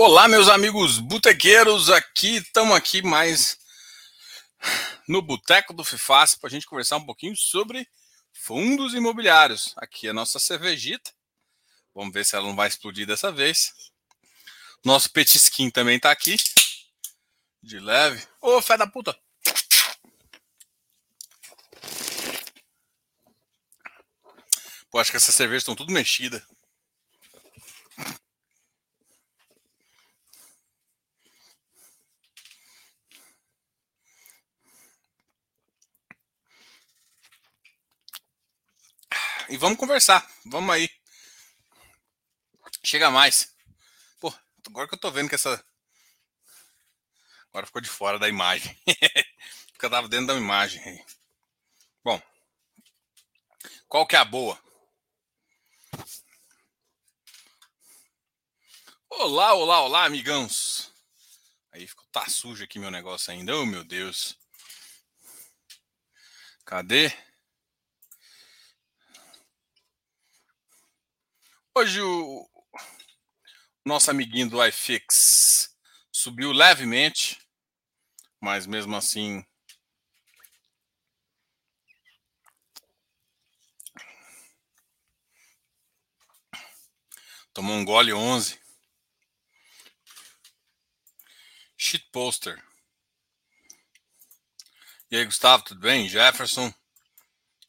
Olá, meus amigos botequeiros, aqui estamos aqui mais no Boteco do Fifas para a gente conversar um pouquinho sobre fundos imobiliários. Aqui é a nossa cervejita. Vamos ver se ela não vai explodir dessa vez. Nosso petisquinho também está aqui. De leve. Ô, fé da puta! Pô, acho que essas cervejas estão tudo mexidas. E vamos conversar. Vamos aí. Chega mais. Pô, agora que eu tô vendo que essa. Agora ficou de fora da imagem. Porque eu tava dentro da imagem. Bom. Qual que é a boa? Olá, olá, olá, amigãos. Aí ficou tá sujo aqui meu negócio ainda. Oh, meu Deus. Cadê? Hoje o nosso amiguinho do iFix subiu levemente, mas mesmo assim tomou um gole 11. Shit poster. E aí, Gustavo, tudo bem? Jefferson.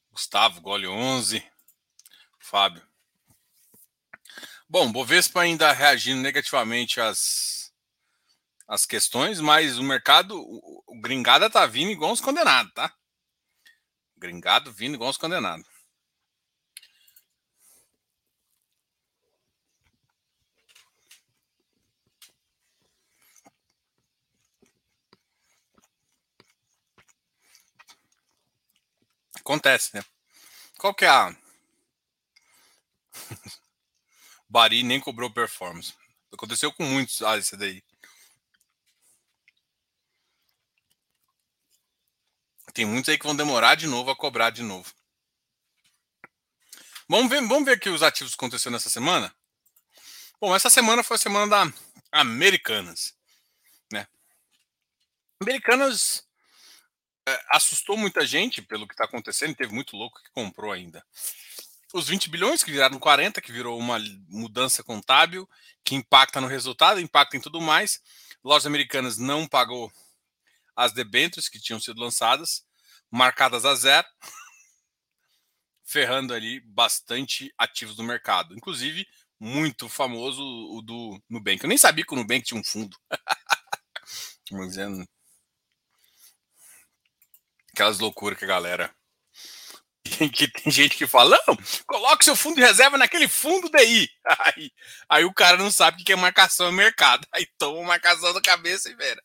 Gustavo, gole 11. Fábio. Bom, Bovespa ainda reagindo negativamente às, às questões, mas o mercado, o, o gringada tá vindo igual uns condenados, tá? gringado vindo igual uns condenados. Acontece, né? Qual que é a Bari nem cobrou performance. Aconteceu com muitos. Ah, esse daí. Tem muitos aí que vão demorar de novo a cobrar de novo. Vamos ver, vamos ver aqui os ativos que aconteceram nessa semana. Bom, essa semana foi a semana da Americanas, né? Americanas é, assustou muita gente pelo que está acontecendo. Teve muito louco que comprou ainda os 20 bilhões, que viraram 40, que virou uma mudança contábil, que impacta no resultado, impacta em tudo mais. Lojas americanas não pagou as debêntures que tinham sido lançadas, marcadas a zero, ferrando ali bastante ativos do mercado. Inclusive, muito famoso o do Nubank. Eu nem sabia que o Nubank tinha um fundo. dizendo. Aquelas loucuras que a galera que tem gente que fala, não, coloque seu fundo de reserva naquele fundo DI. Aí, aí o cara não sabe o que é marcação no mercado. Aí toma marcação na cabeça e vera.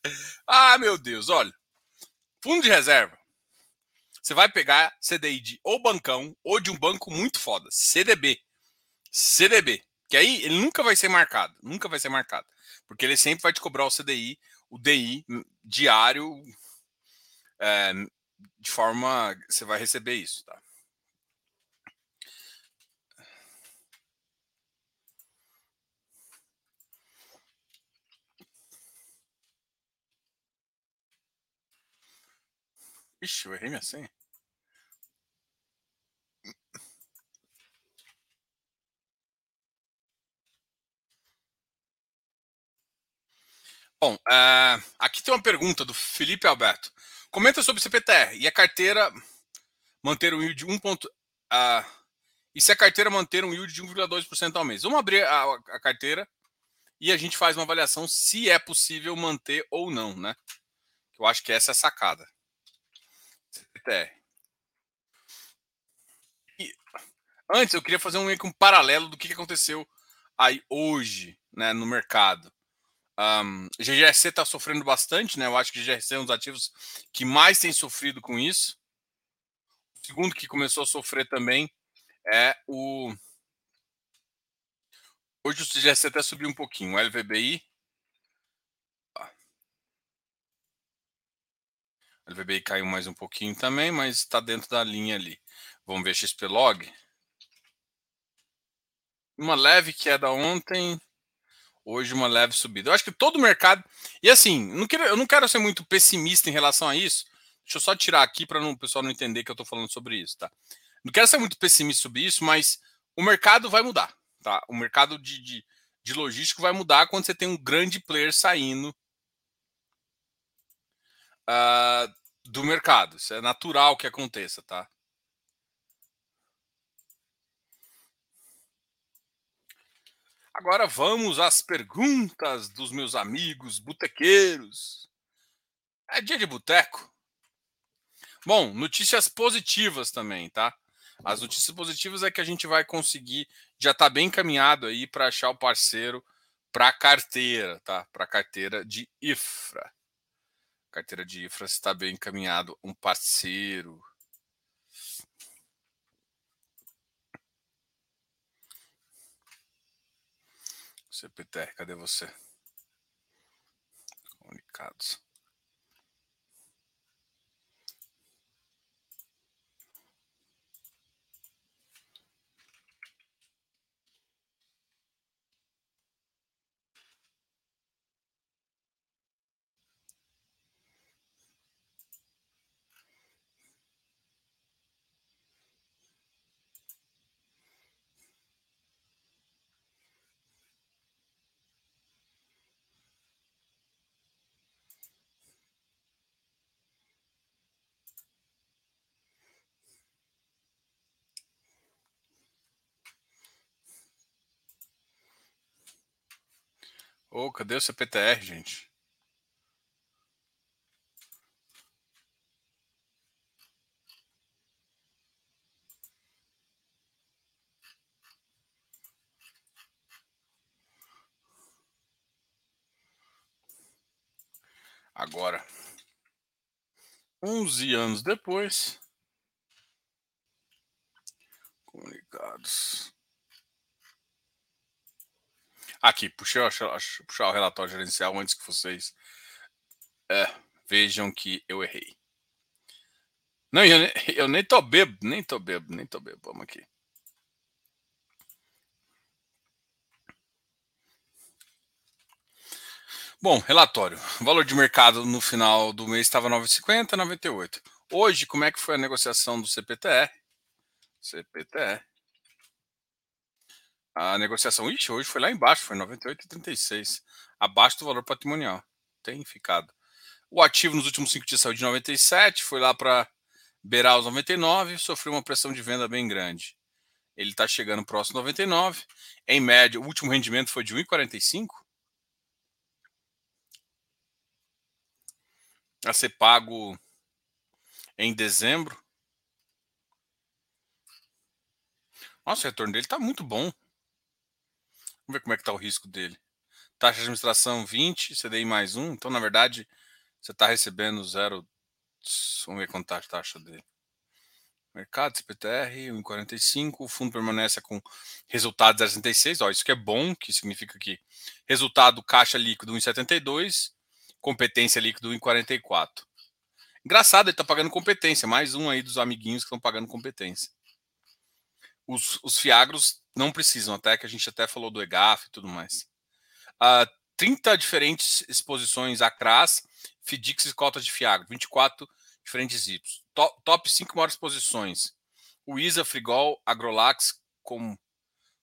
Ah, meu Deus, olha. Fundo de reserva. Você vai pegar CDI de ou bancão ou de um banco muito foda. CDB. CDB. Que aí ele nunca vai ser marcado. Nunca vai ser marcado. Porque ele sempre vai te cobrar o CDI, o DI diário. É, de forma. Você vai receber isso, tá? Ixi, eu errei minha senha. Bom, uh, aqui tem uma pergunta do Felipe Alberto. Comenta sobre o CPTR e a carteira manter um yield de 1. Uh, e se a carteira manter um yield de 1,2% ao mês? Vamos abrir a, a, carteira e a gente faz uma avaliação se é possível manter ou não, né? Eu acho que essa é a sacada. CPTR. E, antes, eu queria fazer um, um paralelo do que aconteceu aí hoje né, no mercado. Um, GGRC está sofrendo bastante, né? Eu acho que GGRC é um dos ativos que mais tem sofrido com isso. O segundo que começou a sofrer também é o. Hoje o GGRC até subiu um pouquinho. O LVBI O LVBI caiu mais um pouquinho também, mas está dentro da linha ali. Vamos ver XP Log. Uma leve queda ontem. Hoje uma leve subida. Eu acho que todo o mercado. E assim, não quero, eu não quero ser muito pessimista em relação a isso. Deixa eu só tirar aqui para o pessoal não entender que eu estou falando sobre isso, tá? Não quero ser muito pessimista sobre isso, mas o mercado vai mudar, tá? O mercado de, de, de logístico vai mudar quando você tem um grande player saindo uh, do mercado. Isso é natural que aconteça, tá? Agora vamos às perguntas dos meus amigos botequeiros. É dia de boteco. Bom, notícias positivas também, tá? As notícias positivas é que a gente vai conseguir, já está bem encaminhado aí para achar o parceiro para a carteira, tá? Para a carteira de IFRA. Carteira de IFRA está bem encaminhado, um parceiro. CPTR, cadê você? Comunicados. Ô, oh, cadê o CPTR, gente? Agora, 11 anos depois, comunicados. Aqui, puxei, o relatório gerencial antes que vocês é, vejam que eu errei. Não, eu, eu, nem tô bebo, nem tô bebo, nem tô bebo. Vamos aqui. Bom, relatório. O valor de mercado no final do mês estava 9,50, 98. Hoje, como é que foi a negociação do CPTR? CPTR. A negociação, ixi, hoje foi lá embaixo, foi 98,36, abaixo do valor patrimonial. Tem ficado. O ativo nos últimos cinco dias saiu de 97, foi lá para beirar os 99, sofreu uma pressão de venda bem grande. Ele está chegando próximo 99. Em média, o último rendimento foi de 1,45. A ser pago em dezembro. Nossa, o retorno dele está muito bom. Vamos ver como é que está o risco dele. Taxa de administração 20, CDI mais 1. Então, na verdade, você está recebendo zero. Vamos ver quanto está a taxa dele. Mercado, CPTR, 1,45. O fundo permanece com resultado 0,66. Ó, isso que é bom, que significa que resultado caixa líquido 1,72, competência líquido 1,44. Engraçado, ele está pagando competência. Mais um aí dos amiguinhos que estão pagando competência. Os, os Fiagros não precisam, até que a gente até falou do EGAF e tudo mais. Uh, ah, 30 diferentes exposições a CRAS, FIDIX e cotas de Fiagro, 24 diferentes. Top, top 5 maiores posições. O ISA, Frigol, Agrolax, Com,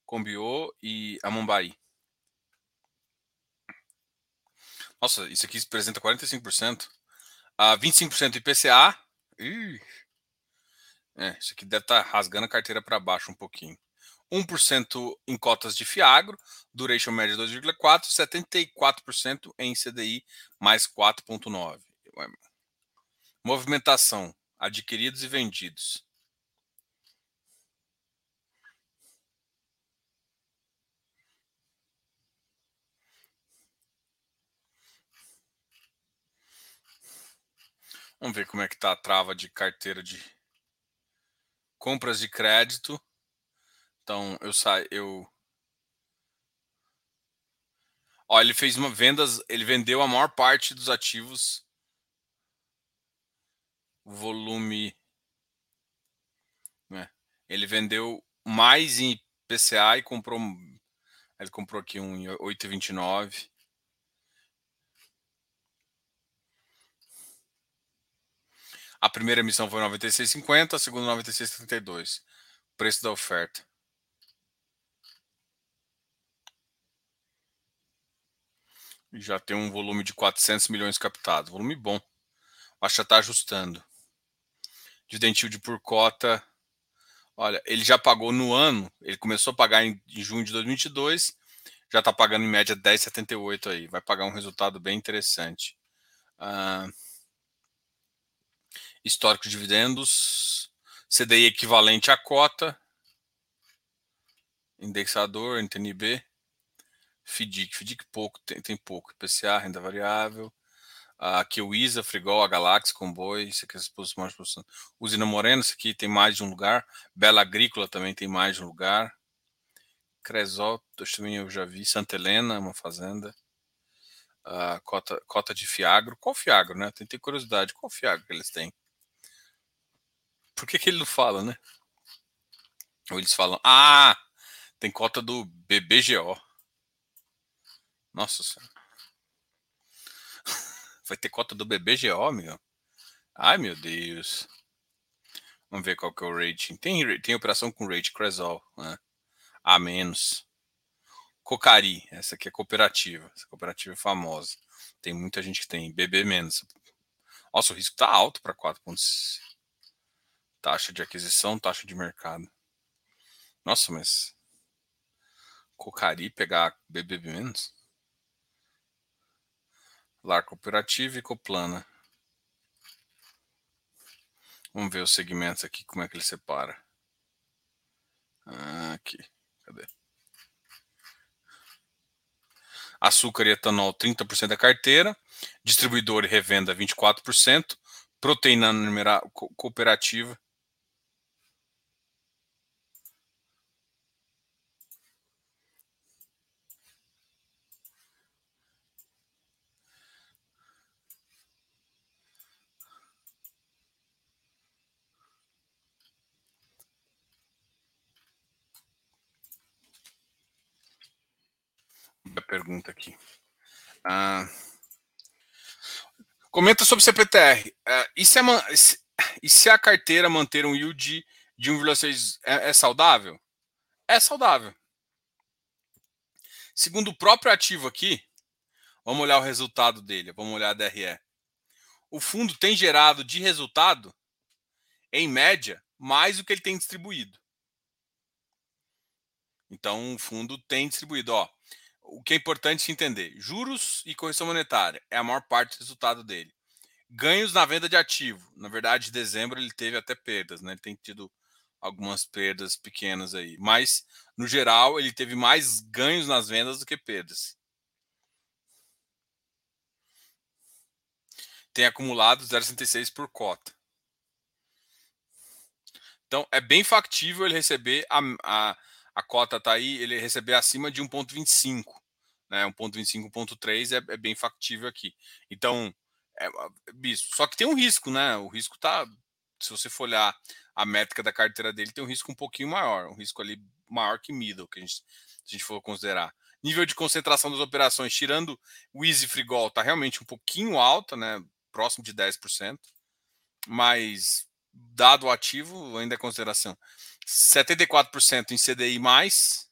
Combio e Amambai. Nossa, isso aqui representa 45%. Uh, 25% IPCA. Ih, é, isso aqui deve estar tá rasgando a carteira para baixo um pouquinho. 1% em cotas de Fiagro, duration média 2,4%, 74% em CDI mais 4,9%. Movimentação, adquiridos e vendidos. Vamos ver como é que está a trava de carteira de compras de crédito. Então eu saio, eu Ó, ele fez uma vendas, ele vendeu a maior parte dos ativos volume né? Ele vendeu mais em PCA e comprou Ele comprou aqui um em 8,29. A primeira emissão foi 96,50, a segunda 96,32. Preço da oferta. Já tem um volume de 400 milhões captado. Volume bom. Que já está ajustando. Dividend yield por cota. Olha, ele já pagou no ano. Ele começou a pagar em, em junho de 2022. Já está pagando em média 10,78 aí. Vai pagar um resultado bem interessante. Ah, histórico de dividendos. CDI equivalente à cota. Indexador, NTNB. FDIC, FDIC pouco, tem, tem pouco. IPCA, renda variável. Aqui o ISA, Frigol, a Galáxia, Comboio, isso aqui é exposição posição. Usina Moreno, isso aqui tem mais de um lugar. Bela Agrícola também tem mais de um lugar. Cresol, também eu já vi. Santa Helena, uma fazenda. Cota, cota de Fiagro. Qual Fiagro, né? Tem curiosidade. Qual Fiagro que eles têm? Por que, que ele não fala, né? Ou eles falam, ah, tem cota do BBGO. Nossa senhora. Vai ter cota do BBGO, meu. Ai, meu Deus. Vamos ver qual que é o rating. Tem, tem operação com rate Cresol. Né? A menos. Cocari. Essa aqui é cooperativa. Essa cooperativa é famosa. Tem muita gente que tem. BB menos. Nossa, o risco tá alto para 4 pontos. Taxa de aquisição, taxa de mercado. Nossa, mas. Cocari pegar BB menos? Lar cooperativa e coplana. Vamos ver os segmentos aqui, como é que ele separa. Aqui, cadê? Açúcar e etanol, 30% da carteira. Distribuidor e revenda, 24%. Proteína numeral, cooperativa, a pergunta aqui. Ah, comenta sobre CPTR. Ah, e, se a, e se a carteira manter um yield de 1,6 é, é saudável? É saudável. Segundo o próprio ativo aqui, vamos olhar o resultado dele, vamos olhar a DRE. O fundo tem gerado de resultado, em média, mais do que ele tem distribuído. Então, o fundo tem distribuído. Ó, o que é importante entender: juros e correção monetária é a maior parte do resultado dele. Ganhos na venda de ativo. Na verdade, em dezembro ele teve até perdas, né? Ele tem tido algumas perdas pequenas aí. Mas, no geral, ele teve mais ganhos nas vendas do que perdas. Tem acumulado 0,66 por cota. Então, é bem factível ele receber a, a, a cota está aí, ele receber acima de 1,25 né? 1.25, 1.3 é, é bem factível aqui. Então, é. Só que tem um risco, né? O risco tá. Se você for olhar a métrica da carteira dele, tem um risco um pouquinho maior, um risco ali maior que middle, que a gente, se a gente for considerar. Nível de concentração das operações, tirando o Easy Frigol, tá realmente um pouquinho alta, né? Próximo de 10%. Mas dado o ativo, ainda é consideração. 74% em CDI mais,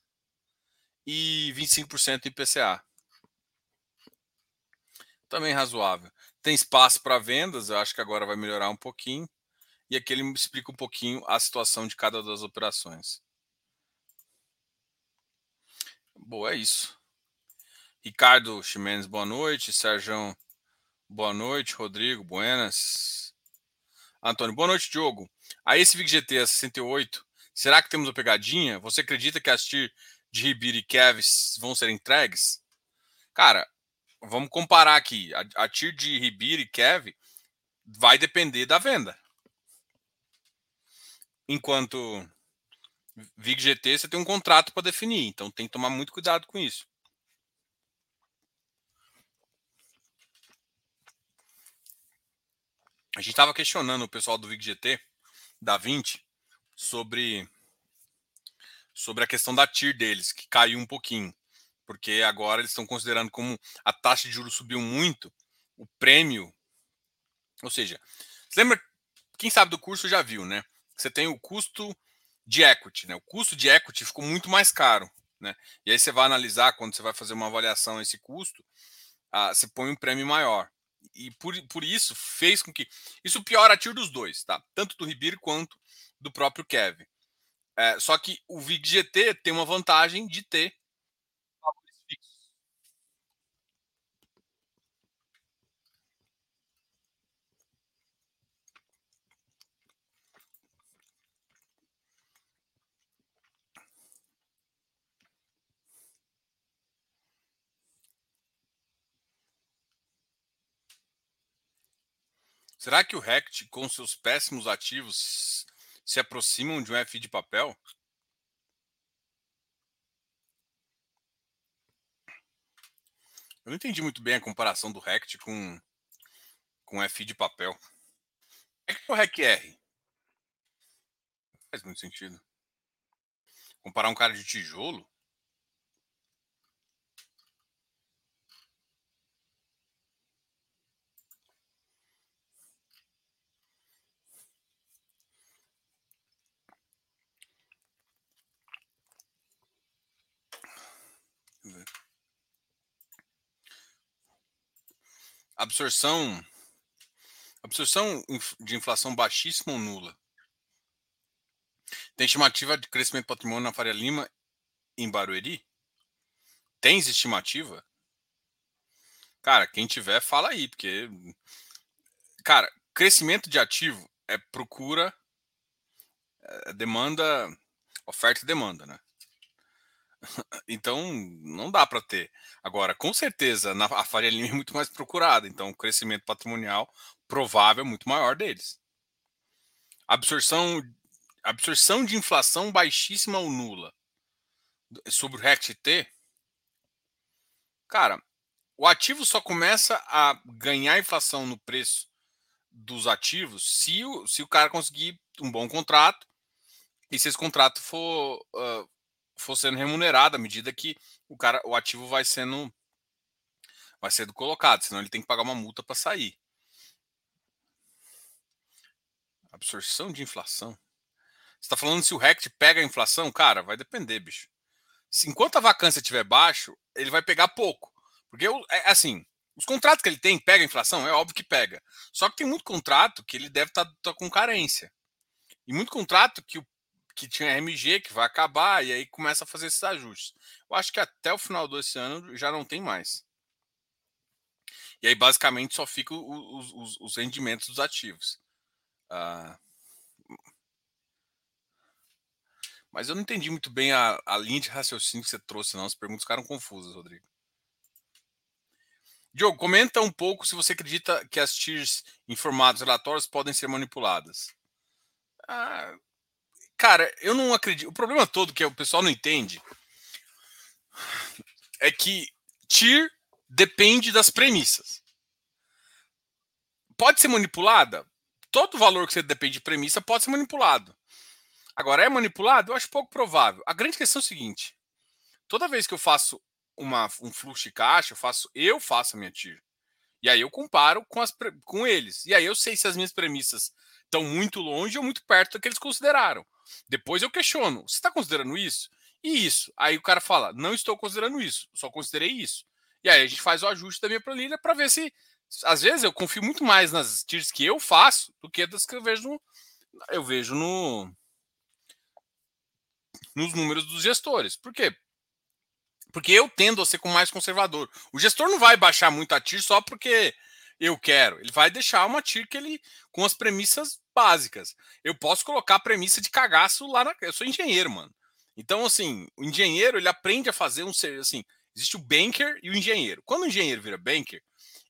e 25% em PCA. Também razoável. Tem espaço para vendas, eu acho que agora vai melhorar um pouquinho. E aqui ele me explica um pouquinho a situação de cada das operações. Boa, é isso. Ricardo Ximenes, boa noite. Sérgio, boa noite. Rodrigo, buenas. Antônio, boa noite, Diogo. Aí esse a 68, será que temos uma pegadinha? Você acredita que assistir de Ribeiro e Kevs vão ser entregues? Cara, vamos comparar aqui. A, a TIR de Ribeiro e Kev vai depender da venda. Enquanto VIG GT você tem um contrato para definir, então tem que tomar muito cuidado com isso. A gente estava questionando o pessoal do VIG GT, da 20, sobre sobre a questão da TIR deles, que caiu um pouquinho. porque agora eles estão considerando como a taxa de juros subiu muito, o prêmio. Ou seja, você lembra, quem sabe do curso já viu, né? Você tem o custo de equity, né? O custo de equity ficou muito mais caro, né? E aí você vai analisar quando você vai fazer uma avaliação desse custo, ah, você põe um prêmio maior. E por, por isso fez com que. Isso piora a tiro dos dois, tá? Tanto do Ribeiro quanto do próprio Kevin. É, só que o VIG-GT tem uma vantagem de ter Será que o Rect, com seus péssimos ativos, se aproximam de um FI de papel? Eu não entendi muito bem a comparação do Rect com, com FI de papel. É que o REC-R? Faz muito sentido. Comparar um cara de tijolo? Absorção. Absorção de inflação baixíssima ou nula? Tem estimativa de crescimento patrimônio na Faria Lima em Barueri? Tens estimativa? Cara, quem tiver, fala aí, porque. Cara, crescimento de ativo é procura, é demanda, oferta e demanda, né? Então, não dá para ter. Agora, com certeza, na, a Faria Lima é muito mais procurada, então o crescimento patrimonial provável é muito maior deles. Absorção, absorção de inflação baixíssima ou nula sobre o RECT-T, cara, o ativo só começa a ganhar inflação no preço dos ativos se o, se o cara conseguir um bom contrato e se esse contrato for uh, for sendo remunerado à medida que o cara, o ativo vai sendo vai sendo colocado, senão ele tem que pagar uma multa para sair. Absorção de inflação. Está falando se o RECT pega a inflação? Cara, vai depender, bicho. Se, enquanto a vacância estiver baixo, ele vai pegar pouco. Porque, é, assim, os contratos que ele tem pega a inflação? É óbvio que pega. Só que tem muito contrato que ele deve estar tá, tá com carência. E muito contrato que o que tinha RMG, que vai acabar, e aí começa a fazer esses ajustes. Eu acho que até o final desse ano já não tem mais. E aí, basicamente, só ficam os, os, os rendimentos dos ativos. Ah, mas eu não entendi muito bem a, a linha de raciocínio que você trouxe, não. As perguntas ficaram confusas, Rodrigo. Diogo, comenta um pouco se você acredita que as TIRs em formatos relatórios podem ser manipuladas. Ah, Cara, eu não acredito. O problema todo que o pessoal não entende é que TIR depende das premissas. Pode ser manipulada? Todo valor que você depende de premissa pode ser manipulado. Agora, é manipulado? Eu acho pouco provável. A grande questão é o seguinte: toda vez que eu faço uma, um fluxo de caixa, eu faço, eu faço a minha TIR. E aí eu comparo com, as, com eles. E aí eu sei se as minhas premissas estão muito longe ou muito perto do que eles consideraram. Depois eu questiono: você está considerando isso? E isso. Aí o cara fala: não estou considerando isso, só considerei isso. E aí a gente faz o ajuste da minha planilha para ver se. Às vezes eu confio muito mais nas tiers que eu faço do que das que eu vejo no, eu vejo no, nos números dos gestores. Por quê? Porque eu tendo a ser com mais conservador. O gestor não vai baixar muito a TIR só porque eu quero. Ele vai deixar uma TIR que ele com as premissas básicas. Eu posso colocar a premissa de cagaço lá na. Eu sou engenheiro, mano. Então, assim, o engenheiro ele aprende a fazer um ser assim. Existe o banker e o engenheiro. Quando o engenheiro vira banker,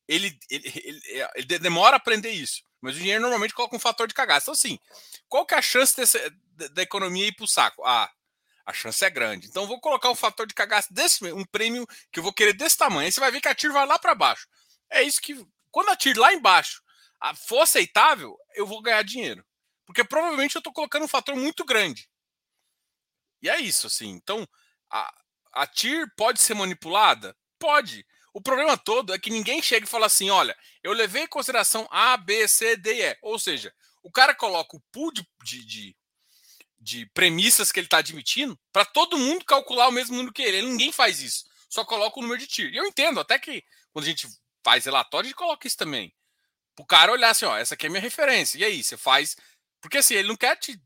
ele, ele, ele, ele demora a aprender isso. Mas o engenheiro normalmente coloca um fator de cagaço. Então, assim, qual que é a chance desse, da economia ir para o saco? Ah, a chance é grande. Então, vou colocar um fator de cagaço desse, um prêmio que eu vou querer desse tamanho. Aí você vai ver que a TIR vai lá para baixo. É isso que. Quando a TIR lá embaixo for aceitável, eu vou ganhar dinheiro. Porque provavelmente eu estou colocando um fator muito grande. E é isso, assim. Então, a, a TIR pode ser manipulada? Pode. O problema todo é que ninguém chega e fala assim: olha, eu levei em consideração A, B, C, D e E. Ou seja, o cara coloca o pool de, de, de, de premissas que ele está admitindo para todo mundo calcular o mesmo número que ele. Ninguém faz isso. Só coloca o número de TIR. E eu entendo, até que quando a gente faz relatório, a gente coloca isso também. O cara olhar assim, ó, essa aqui é minha referência. E aí, você faz. Porque assim, ele não quer te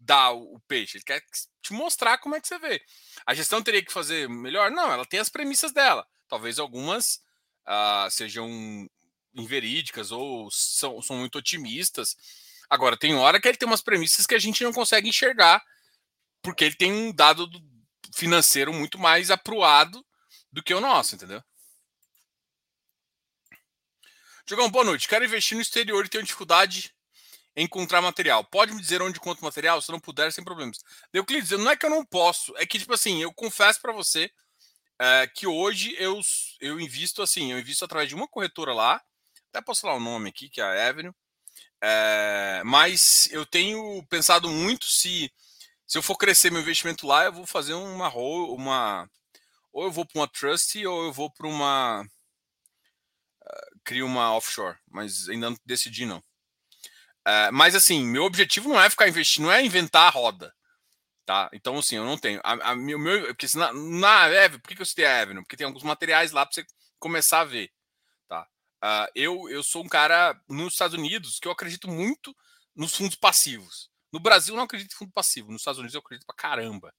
dar o peixe, ele quer te mostrar como é que você vê. A gestão teria que fazer melhor? Não, ela tem as premissas dela. Talvez algumas uh, sejam inverídicas ou são, são muito otimistas. Agora, tem hora que ele tem umas premissas que a gente não consegue enxergar, porque ele tem um dado financeiro muito mais apruado do que o nosso, entendeu? Jogão, boa noite. Quero investir no exterior e tenho dificuldade em encontrar material. Pode me dizer onde encontro material? Se não puder, sem problemas. Euclides, não é que eu não posso, é que, tipo assim, eu confesso para você é, que hoje eu, eu invisto assim, eu invisto através de uma corretora lá, até posso falar o nome aqui, que é a Avenue, é, mas eu tenho pensado muito se se eu for crescer meu investimento lá, eu vou fazer uma uma ou eu vou para uma trust ou eu vou para uma crio uma offshore, mas ainda não decidi não. Uh, mas assim, meu objetivo não é ficar investindo, não é inventar a roda. Tá? Então, assim, eu não tenho. A, a, meu, meu, porque na, na Avenue, por que eu citei a Avenue? Porque tem alguns materiais lá para você começar a ver. Tá? Uh, eu, eu sou um cara nos Estados Unidos que eu acredito muito nos fundos passivos. No Brasil, eu não acredito em fundo passivo. Nos Estados Unidos, eu acredito pra caramba.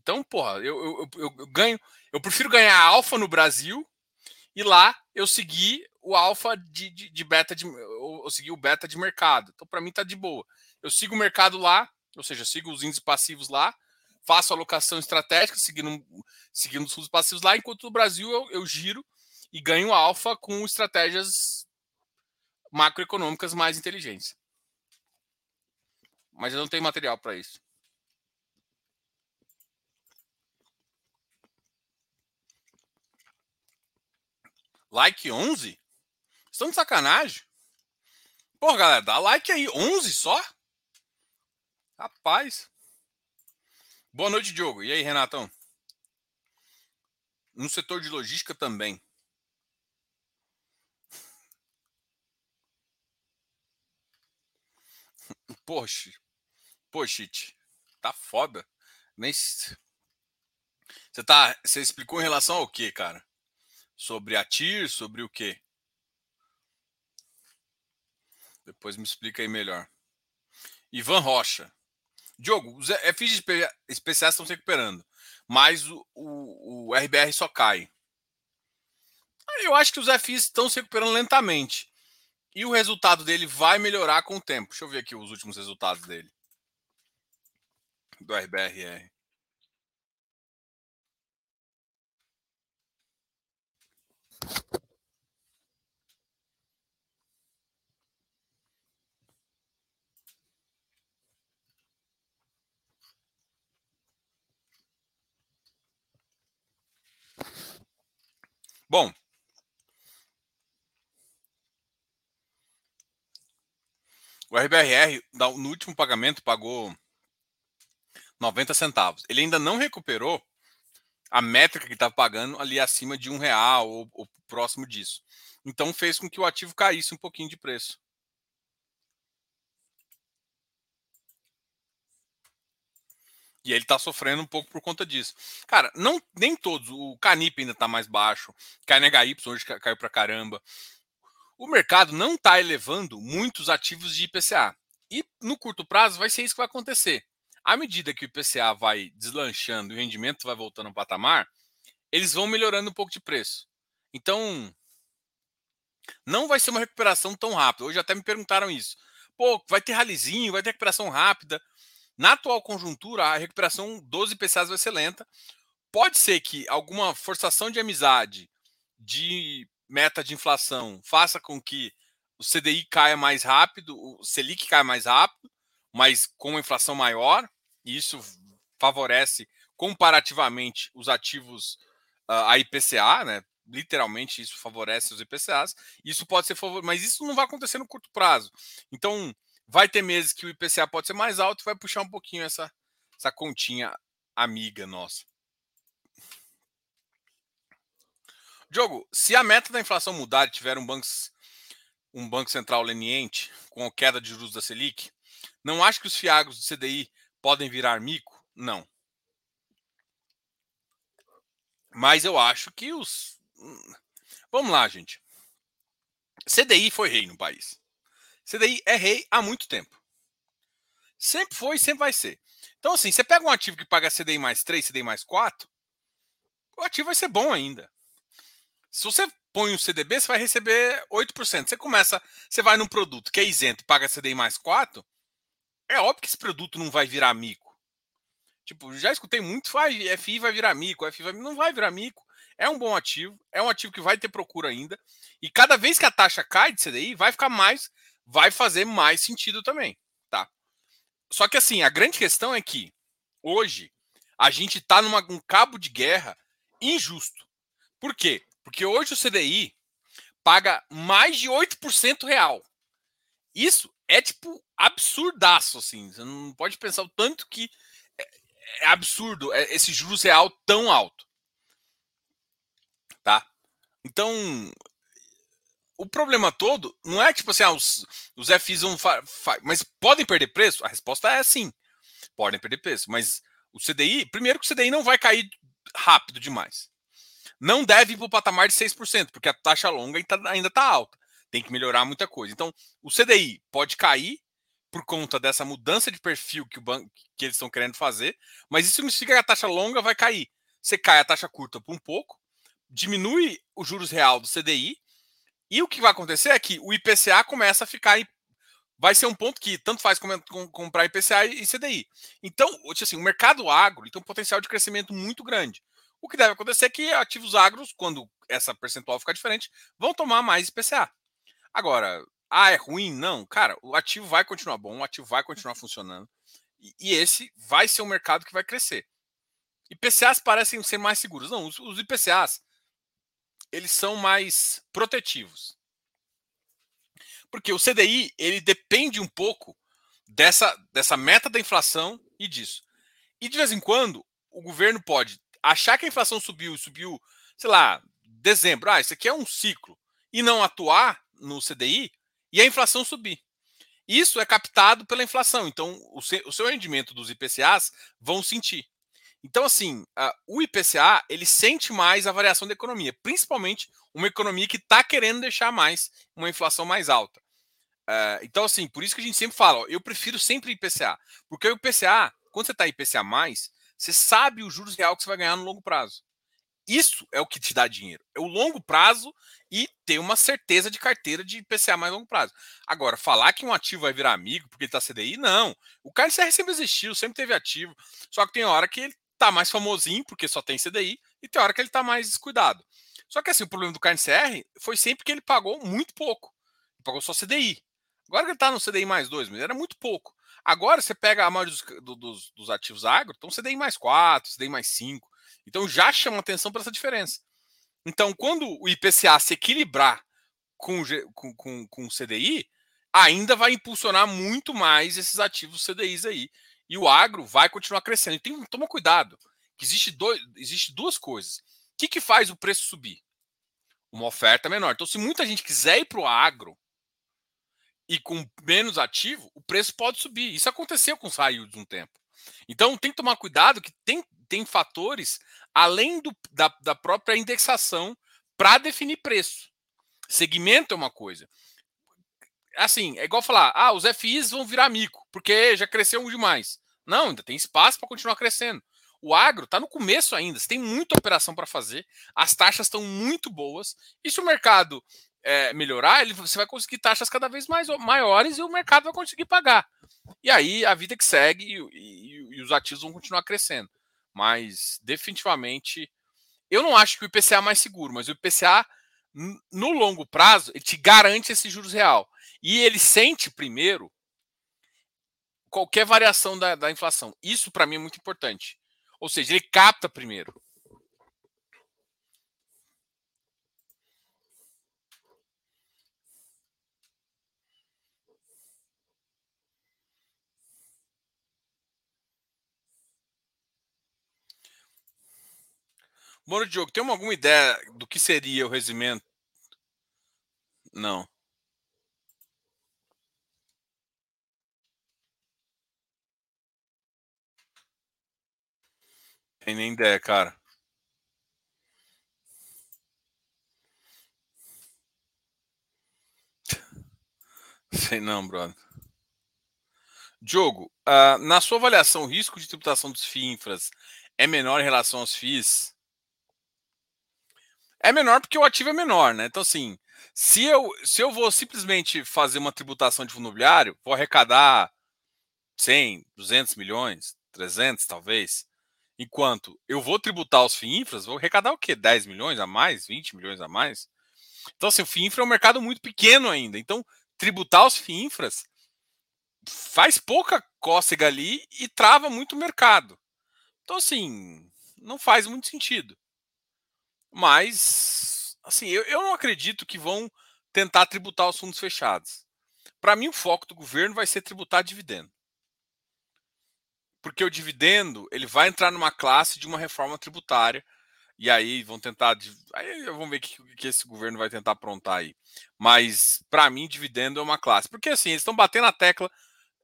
Então, porra, eu, eu, eu, eu ganho. Eu prefiro ganhar alfa no Brasil e lá eu segui o alfa de, de, de, beta de. Eu segui o beta de mercado. Então, para mim, tá de boa. Eu sigo o mercado lá, ou seja, sigo os índices passivos lá, faço alocação estratégica, seguindo, seguindo os fundos passivos lá, enquanto no Brasil eu, eu giro e ganho alfa com estratégias macroeconômicas mais inteligentes. Mas eu não tenho material para isso. Like 11? Estão de sacanagem? Pô, galera, dá like aí. 11 só? Rapaz. Boa noite, Diogo. E aí, Renatão? No setor de logística também. Poxa. Poxa, tá foda. Nem você tá, você explicou em relação ao que, cara? Sobre a TIR, sobre o quê? Depois me explica aí melhor. Ivan Rocha. Diogo, os FIs especiais estão se recuperando, mas o, o, o RBR só cai. Eu acho que os FIs estão se recuperando lentamente. E o resultado dele vai melhorar com o tempo. Deixa eu ver aqui os últimos resultados dele. Do RBRR. Bom, o RBRR, no último pagamento, pagou 90 centavos. Ele ainda não recuperou a métrica que estava pagando ali acima de um real ou, ou, próximo disso. Então fez com que o ativo caísse um pouquinho de preço. E ele está sofrendo um pouco por conta disso. Cara, não nem todos. O Canip ainda está mais baixo. KNHY hoje caiu para caramba. O mercado não está elevando muitos ativos de IPCA. E no curto prazo vai ser isso que vai acontecer. À medida que o IPCA vai deslanchando e o rendimento vai voltando ao patamar, eles vão melhorando um pouco de preço. Então, não vai ser uma recuperação tão rápida. Hoje até me perguntaram isso. Pô, vai ter ralizinho, vai ter recuperação rápida. Na atual conjuntura, a recuperação dos IPCAs vai ser lenta. Pode ser que alguma forçação de amizade de meta de inflação faça com que o CDI caia mais rápido, o Selic caia mais rápido, mas com uma inflação maior, e isso favorece comparativamente os ativos uh, a IPCA, né? Literalmente isso favorece os IPCAs. Isso pode ser favor... mas isso não vai acontecer no curto prazo. Então, Vai ter meses que o IPCA pode ser mais alto e vai puxar um pouquinho essa, essa continha amiga nossa. Diogo, se a meta da inflação mudar e tiver um banco, um banco central leniente com a queda de juros da Selic, não acho que os fiagos do CDI podem virar mico? Não. Mas eu acho que os. Vamos lá, gente. CDI foi rei no país. CDI é rei há muito tempo. Sempre foi e sempre vai ser. Então, assim, você pega um ativo que paga CDI mais 3, CDI mais 4, o ativo vai ser bom ainda. Se você põe um CDB, você vai receber 8%. Você começa, você vai num produto que é isento, paga CDI mais 4, é óbvio que esse produto não vai virar mico. Tipo, já escutei muito, vai, FI vai virar mico, FI vai, não vai virar mico. É um bom ativo, é um ativo que vai ter procura ainda. E cada vez que a taxa cai de CDI, vai ficar mais, vai fazer mais sentido também, tá? Só que assim, a grande questão é que hoje a gente está num um cabo de guerra injusto. Por quê? Porque hoje o CDI paga mais de 8% real. Isso é tipo absurdaço, assim. Você não pode pensar o tanto que é, é absurdo esse juros real tão alto. Tá? Então, o problema todo não é tipo assim, ah, os, os FIs vão. Mas podem perder preço? A resposta é sim. Podem perder preço. Mas o CDI, primeiro que o CDI não vai cair rápido demais. Não deve ir para o patamar de 6%, porque a taxa longa ainda está alta. Tem que melhorar muita coisa. Então, o CDI pode cair por conta dessa mudança de perfil que, o banco, que eles estão querendo fazer, mas isso significa que a taxa longa vai cair. Você cai a taxa curta por um pouco, diminui os juros real do CDI, e o que vai acontecer é que o IPCA começa a ficar. Vai ser um ponto que tanto faz comprar IPCA e CDI. Então, assim, o mercado agro tem um potencial de crescimento muito grande. O que deve acontecer é que ativos agros, quando essa percentual ficar diferente, vão tomar mais IPCA. Agora, ah, é ruim? Não, cara, o ativo vai continuar bom, o ativo vai continuar funcionando. E, esse vai ser um mercado que vai crescer. IPCAs parecem ser mais seguros. Não, os IPCAs, eles são mais protetivos. Porque o CDI, ele depende um pouco dessa, dessa meta da inflação e disso. E de vez em quando, o governo pode achar que a inflação subiu e subiu, sei lá, dezembro, ah, isso aqui é um ciclo, e não atuar no CDI e a inflação subir. Isso é captado pela inflação, então o, seu, rendimento dos IPCAs vão sentir. Então, assim, o IPCA ele sente mais a variação da economia, principalmente uma economia que está querendo deixar mais uma inflação mais alta. Uh, então, assim, por isso que a gente sempre fala, eu prefiro sempre IPCA, porque o IPCA, quando você está IPCA mais, você sabe o juros real que você vai ganhar no longo prazo. Isso é o que te dá dinheiro. É o longo prazo e ter uma certeza de carteira de IPCA mais longo prazo. Agora, falar que um ativo vai virar amigo porque ele está CDI, não. O KNCR sempre existiu, sempre teve ativo. Só que tem hora que ele tá mais famosinho porque só tem CDI e tem hora que ele tá mais descuidado. Só que assim, o problema do KNCR foi sempre que ele pagou muito pouco. Ele pagou só CDI. Agora que ele tá no CDI mais dois, mas era muito pouco. Agora você pega a maioria dos, dos, dos ativos agro, então CDI mais 4, CDI mais 5. Então já chama atenção para essa diferença. Então, quando o IPCA se equilibrar com, com, com, com o CDI, ainda vai impulsionar muito mais esses ativos CDIs aí. E o agro vai continuar crescendo. E tem, toma cuidado, que existe, dois, existe duas coisas. O que, que faz o preço subir? Uma oferta menor. Então, se muita gente quiser ir para o agro e com menos ativo, o preço pode subir. Isso aconteceu com os raios de um tempo. Então, tem que tomar cuidado que tem, tem fatores além do, da, da própria indexação para definir preço. Segmento é uma coisa. Assim, é igual falar, ah, os FIs vão virar mico, porque já cresceu demais. Não, ainda tem espaço para continuar crescendo. O agro está no começo ainda, você tem muita operação para fazer, as taxas estão muito boas, e se o mercado é, melhorar, ele, você vai conseguir taxas cada vez mais maiores e o mercado vai conseguir pagar. E aí a vida que segue e, e, e os ativos vão continuar crescendo. Mas definitivamente, eu não acho que o IPCA é mais seguro, mas o IPCA no longo prazo ele te garante esse juros real e ele sente primeiro qualquer variação da, da inflação. Isso para mim é muito importante. Ou seja, ele capta primeiro. Moro Diogo, tem alguma ideia do que seria o regimento? Não. Tem nem ideia, cara. Sei não, brother. Diogo, uh, na sua avaliação, o risco de tributação dos FIINFRAs é menor em relação aos FIIs? É menor porque o ativo é menor, né? Então, assim, se eu, se eu vou simplesmente fazer uma tributação de fundo imobiliário, vou arrecadar 100, 200 milhões, 300 talvez, enquanto eu vou tributar os FIINFRAs, vou arrecadar o quê? 10 milhões a mais, 20 milhões a mais? Então, assim, o FIINFRA é um mercado muito pequeno ainda. Então, tributar os FIINFRAs faz pouca cócega ali e trava muito o mercado. Então, assim, não faz muito sentido. Mas, assim, eu, eu não acredito que vão tentar tributar os fundos fechados. Para mim, o foco do governo vai ser tributar dividendo. Porque o dividendo ele vai entrar numa classe de uma reforma tributária. E aí vão tentar. Aí vamos ver o que, que esse governo vai tentar aprontar aí. Mas, para mim, dividendo é uma classe. Porque, assim, eles estão batendo a tecla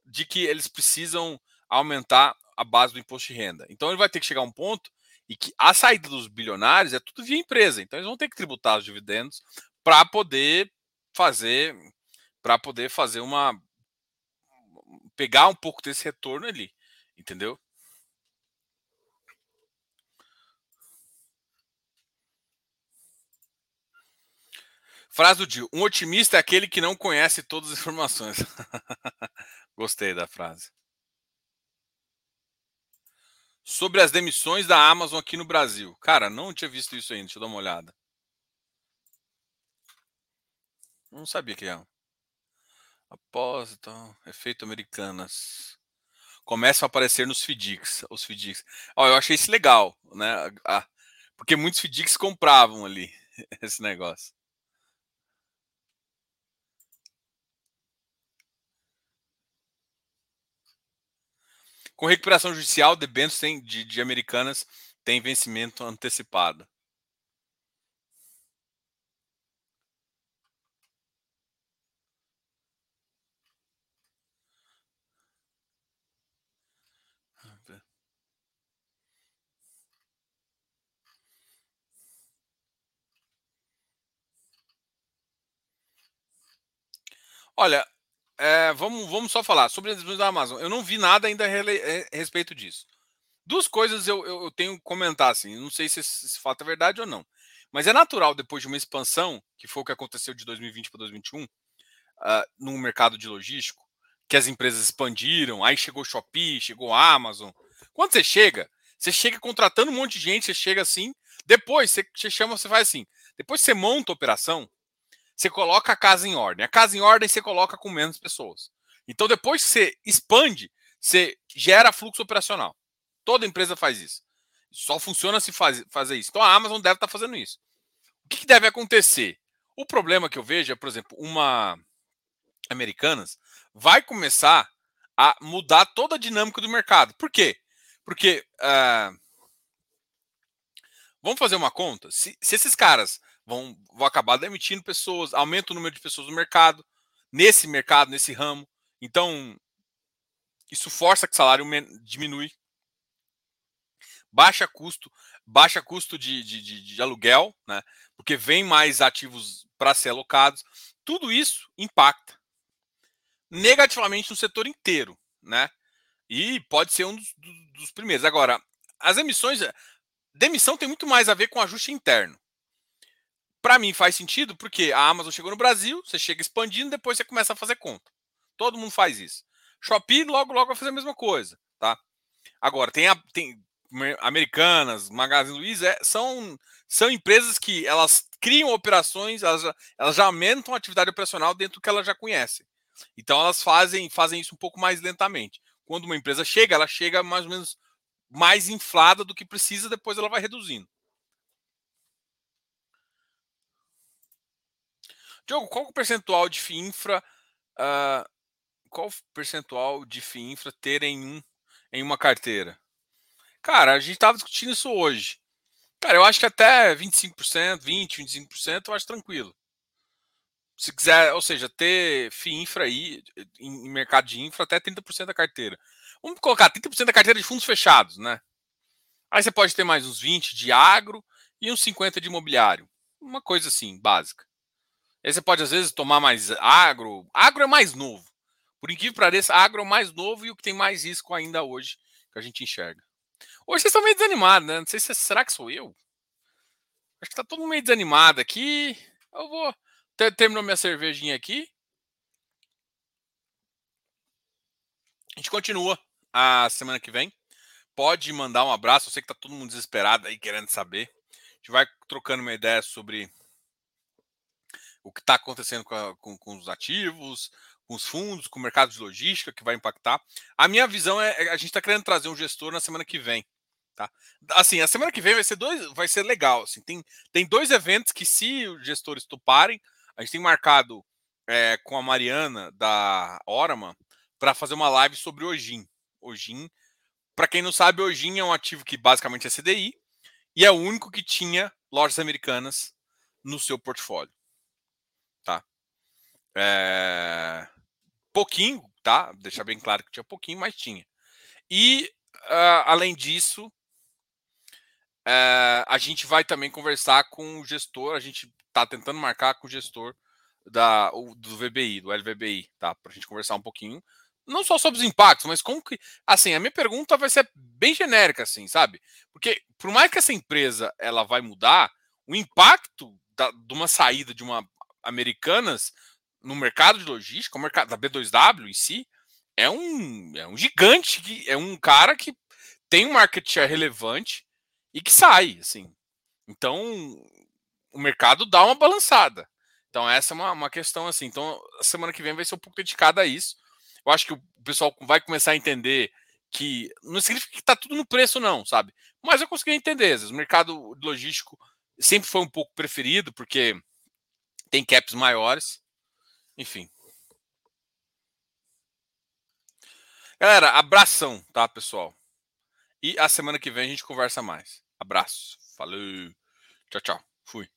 de que eles precisam aumentar a base do imposto de renda. Então, ele vai ter que chegar a um ponto e que a saída dos bilionários é tudo via empresa. Então eles vão ter que tributar os dividendos para poder fazer para poder fazer uma pegar um pouco desse retorno ali, entendeu? Frase do dia: Um otimista é aquele que não conhece todas as informações. Gostei da frase sobre as demissões da Amazon aqui no Brasil. Cara, não tinha visto isso ainda. Deixa eu dar uma olhada. Não sabia que é. Após então, efeito americanas. Começam a aparecer nos FDICs. Os FDICs. Ó, eu achei isso legal, né? Ah, porque muitos FDICs compravam ali esse negócio. Com recuperação judicial, debêntures de, de americanas tem vencimento antecipado. Olha, é, vamos, vamos só falar sobre as decisões da Amazon. Eu não vi nada ainda a, a respeito disso. Duas coisas eu, eu, eu, tenho que comentar, assim, não sei se esse fato é verdade ou não. Mas é natural, depois de uma expansão, que foi o que aconteceu de 2020 para 2021, uh, no mercado de logístico, que as empresas expandiram, aí chegou Shopee, chegou Amazon. Quando você chega, você chega contratando um monte de gente, você chega assim, depois você, você chama, você faz assim, depois você monta a operação, você coloca a casa em ordem. A casa em ordem você coloca com menos pessoas. Então, depois que você expande, você gera fluxo operacional. Toda empresa faz isso. Só funciona se faz, fazer isso. Então, a Amazon deve estar fazendo isso. O que, que deve acontecer? O problema que eu vejo é, por exemplo, uma Americanas vai começar a mudar toda a dinâmica do mercado. Por quê? Porque uh, vamos fazer uma conta. Se, se esses caras vão, vão acabar demitindo pessoas, aumenta o número de pessoas no mercado, nesse mercado, nesse ramo. Então, isso força que o salário diminui. Baixa custo, baixa custo de, de, de, de aluguel, né? Porque vem mais ativos para ser alocados. Tudo isso impacta negativamente no setor inteiro, né? E pode ser um dos, dos primeiros. Agora, as emissões, demissão tem muito mais a ver com ajuste interno. Para mim faz sentido porque a Amazon chegou no Brasil, você chega expandindo, depois você começa a fazer conta. Todo mundo faz isso. Shopee logo logo vai fazer a mesma coisa, tá? Agora tem, a, tem Americanas, Magazine Luiza é, são são empresas que elas criam operações, elas elas já aumentam a atividade operacional dentro do que elas já conhecem. Então elas fazem fazem isso um pouco mais lentamente. Quando uma empresa chega, ela chega mais ou menos mais inflada do que precisa, depois ela vai reduzindo. Diogo, qual o percentual de FIINFRA, uh, qual o percentual de FIINFRA ter em, um, em uma carteira? Cara, a gente estava discutindo isso hoje. Cara, eu acho que até 25%, 20%, 25% eu acho tranquilo. Se quiser, ou seja, ter FII infra aí, em mercado de infra, até 30% da carteira. Vamos colocar 30% da carteira de fundos fechados, né? Aí você pode ter mais uns 20 de agro e uns 50 de imobiliário. Uma coisa assim, básica. Aí você pode, às vezes, tomar mais agro. Agro é mais novo. Por incrível que pareça, agro é o mais novo e o que tem mais risco ainda hoje que a gente enxerga. Hoje vocês estão meio desanimados, né? Não sei se será que sou eu. Acho que tá todo mundo meio desanimado aqui. Eu vou. Terminou minha cervejinha aqui. A gente continua a semana que vem. Pode mandar um abraço. Eu sei que tá todo mundo desesperado aí querendo saber. A gente vai trocando uma ideia sobre o que está acontecendo com, a, com, com, os ativos, com os fundos, com o mercado de logística que vai impactar. A minha visão é, é a gente está querendo trazer um gestor na semana que vem. Tá? Assim, a semana que vem vai ser dois, vai ser legal. Assim, tem, tem dois eventos que, se os gestores toparem, a gente tem marcado é, com a Mariana da Oraman para fazer uma live sobre Ojin. Ojin, para quem não sabe, Ojin é um ativo que basicamente é CDI e é o único que tinha lojas americanas no seu portfólio. É... Pouquinho, tá? Deixar bem claro que tinha pouquinho, mas tinha. E, uh, além disso, é, a gente vai também conversar com o gestor, a gente está tentando marcar com o gestor da, do VBI, do LVBI, tá? Para a gente conversar um pouquinho. Não só sobre os impactos, mas como que. Assim, a minha pergunta vai ser bem genérica, assim, sabe? Porque, por mais que essa empresa ela vai mudar, o impacto da, de uma saída de uma Americanas no mercado de logística, o mercado da B2W em si, é um, é um gigante, que, é um cara que tem um market share relevante e que sai, assim. Então, o mercado dá uma balançada. Então, essa é uma, uma questão assim. Então, a semana que vem vai ser um pouco dedicada a isso. Eu acho que o pessoal vai começar a entender que não significa que está tudo no preço, não, sabe? Mas eu consegui entender. O mercado logístico sempre foi um pouco preferido, porque tem caps maiores. Enfim. Galera, abração, tá, pessoal? E a semana que vem a gente conversa mais. Abraço. Falou. Tchau, tchau. Fui.